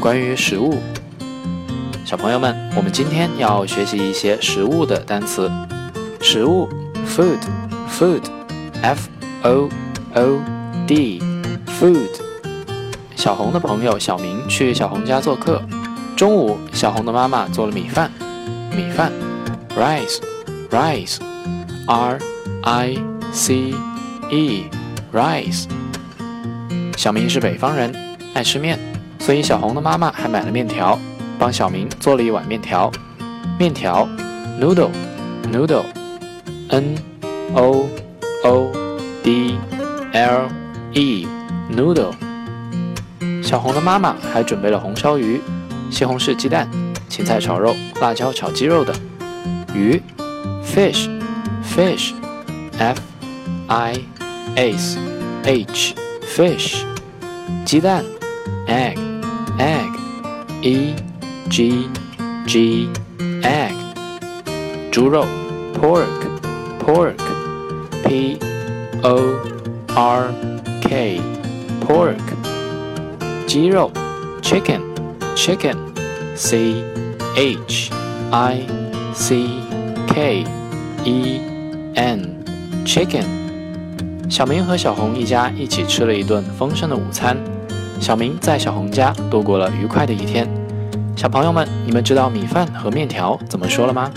关于食物。小朋友们，我们今天要学习一些食物的单词。食物，food，food，f o o d，food。小红的朋友小明去小红家做客。中午，小红的妈妈做了米饭，米饭，rice，rice，r i c e，rice。小明是北方人，爱吃面，所以小红的妈妈还买了面条，帮小明做了一碗面条。面条，noodle，noodle，n o o d l e，noodle。小红的妈妈还准备了红烧鱼、西红柿鸡蛋、芹菜炒肉、辣椒炒鸡肉等。鱼，fish，fish，f i s h，fish。鸡蛋，egg E G G egg，猪肉，pork，pork，p o r k pork。鸡肉，chicken，chicken，c h i c k e n chicken。小明和小红一家一起吃了一顿丰盛的午餐。小明在小红家度过了愉快的一天。小朋友们，你们知道米饭和面条怎么说了吗？